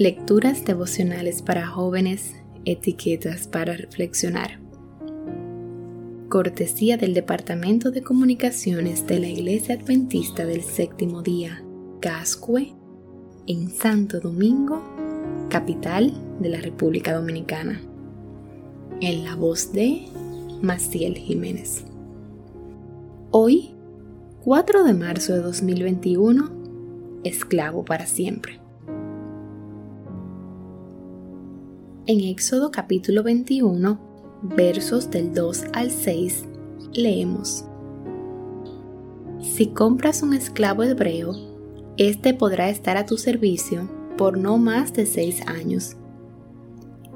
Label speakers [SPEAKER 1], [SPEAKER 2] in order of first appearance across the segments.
[SPEAKER 1] Lecturas devocionales para jóvenes, etiquetas para reflexionar. Cortesía del Departamento de Comunicaciones de la Iglesia Adventista del Séptimo Día, Cascue, en Santo Domingo, capital de la República Dominicana. En la voz de Maciel Jiménez. Hoy, 4 de marzo de 2021, esclavo para siempre. En Éxodo capítulo 21, versos del 2 al 6, leemos. Si compras un esclavo hebreo, éste podrá estar a tu servicio por no más de seis años.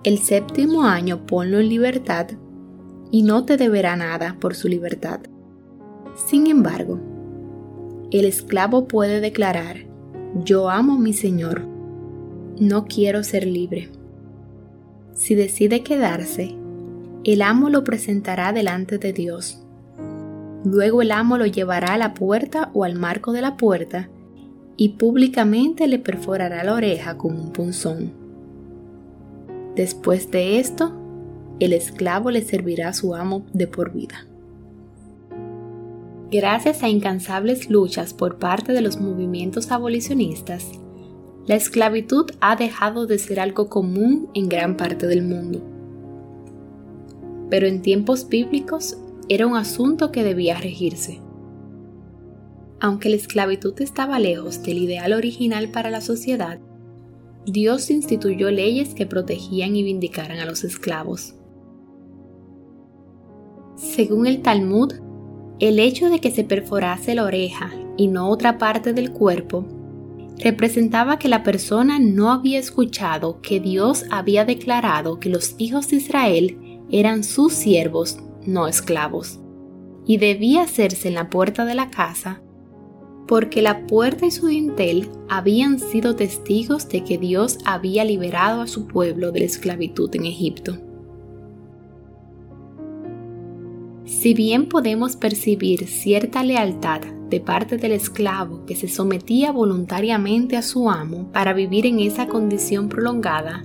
[SPEAKER 1] El séptimo año ponlo en libertad y no te deberá nada por su libertad. Sin embargo, el esclavo puede declarar, yo amo a mi Señor, no quiero ser libre. Si decide quedarse, el amo lo presentará delante de Dios. Luego el amo lo llevará a la puerta o al marco de la puerta y públicamente le perforará la oreja con un punzón. Después de esto, el esclavo le servirá a su amo de por vida. Gracias a incansables luchas por parte de los movimientos abolicionistas, la esclavitud ha dejado de ser algo común en gran parte del mundo. Pero en tiempos bíblicos era un asunto que debía regirse. Aunque la esclavitud estaba lejos del ideal original para la sociedad, Dios instituyó leyes que protegían y vindicaran a los esclavos. Según el Talmud, el hecho de que se perforase la oreja y no otra parte del cuerpo representaba que la persona no había escuchado que Dios había declarado que los hijos de Israel eran sus siervos, no esclavos, y debía hacerse en la puerta de la casa, porque la puerta y su dintel habían sido testigos de que Dios había liberado a su pueblo de la esclavitud en Egipto. Si bien podemos percibir cierta lealtad de parte del esclavo que se sometía voluntariamente a su amo para vivir en esa condición prolongada,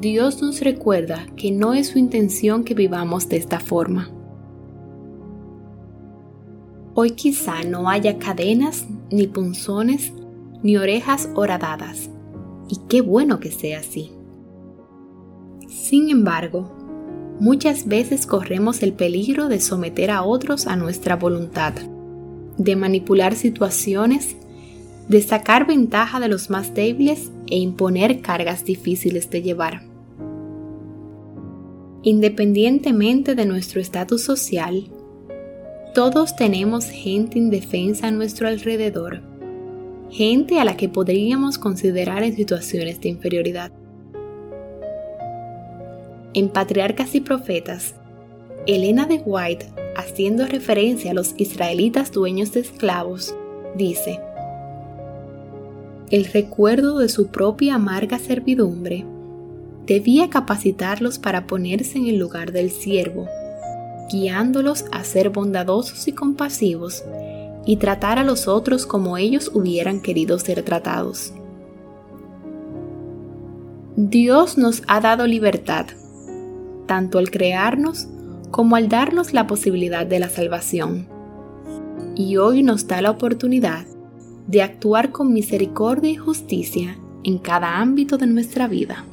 [SPEAKER 1] Dios nos recuerda que no es su intención que vivamos de esta forma. Hoy quizá no haya cadenas, ni punzones, ni orejas horadadas, y qué bueno que sea así. Sin embargo, muchas veces corremos el peligro de someter a otros a nuestra voluntad de manipular situaciones, de sacar ventaja de los más débiles e imponer cargas difíciles de llevar. Independientemente de nuestro estatus social, todos tenemos gente indefensa a nuestro alrededor, gente a la que podríamos considerar en situaciones de inferioridad. En Patriarcas y Profetas, Elena de White haciendo referencia a los israelitas dueños de esclavos, dice, el recuerdo de su propia amarga servidumbre debía capacitarlos para ponerse en el lugar del siervo, guiándolos a ser bondadosos y compasivos y tratar a los otros como ellos hubieran querido ser tratados. Dios nos ha dado libertad, tanto al crearnos como al darnos la posibilidad de la salvación. Y hoy nos da la oportunidad de actuar con misericordia y justicia en cada ámbito de nuestra vida.